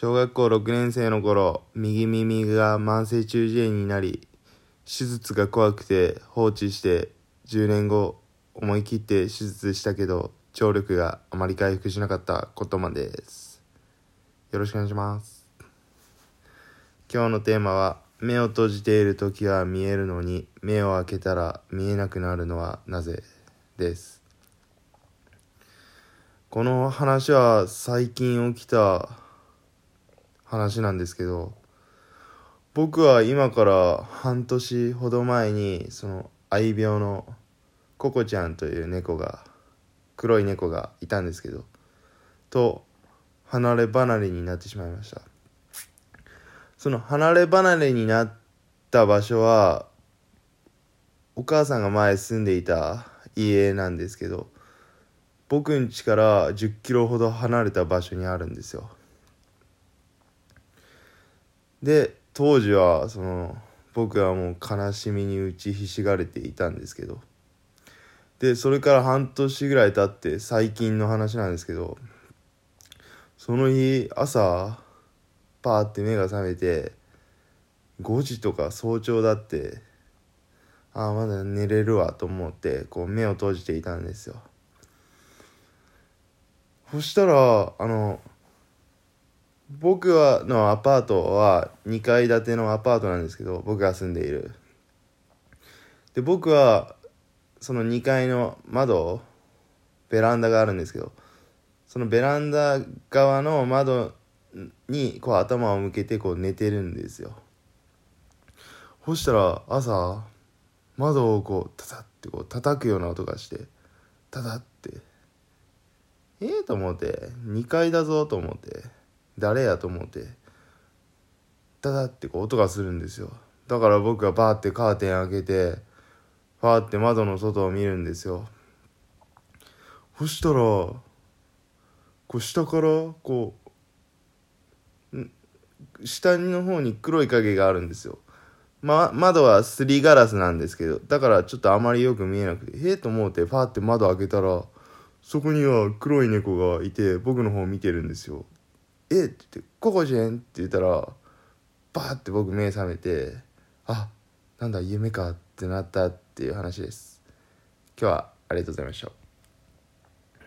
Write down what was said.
小学校6年生の頃右耳が慢性中耳炎になり手術が怖くて放置して10年後思い切って手術したけど聴力があまり回復しなかったことまでです。よろしくお願いします。今日のテーマは目を閉じている時は見えるのに目を開けたら見えなくなるのはなぜです。この話は最近起きた話なんですけど僕は今から半年ほど前にその愛病のココちゃんという猫が黒い猫がいたんですけどと離れ離れになってしまいました。その離れ離れになった場所はお母さんが前住んでいた家なんですけど僕ん家から10キロほど離れた場所にあるんですよ。で当時はその僕はもう悲しみに打ちひしがれていたんですけど。でそれから半年ぐらい経って最近の話なんですけどその日朝パーって目が覚めて5時とか早朝だってああまだ寝れるわと思ってこう目を閉じていたんですよ。そしたらあの僕はのアパートは2階建てのアパートなんですけど僕が住んでいる。で僕はその2階の窓ベランダがあるんですけどそのベランダ側の窓にこう頭を向けてこう寝てるんですよ。そしたら朝窓をこうタタってこう叩くような音がしてタタってええー、と思って2階だぞと思って誰やと思ってタタってこう音がするんですよ。だから僕がバーってカーテン開けてファーって窓の外を見るんですよ。そしたらこう下からこう下の方に黒い影があるんですよ。ま、窓はすりガラスなんですけどだからちょっとあまりよく見えなくてへえと思ってファーって窓開けたらそこには黒い猫がいて僕の方を見てるんですよ。え？って言って「ココジェン」って言ったらバーって僕目覚めてあなんだ夢かってなったっていう話です。今日はありがとうございました。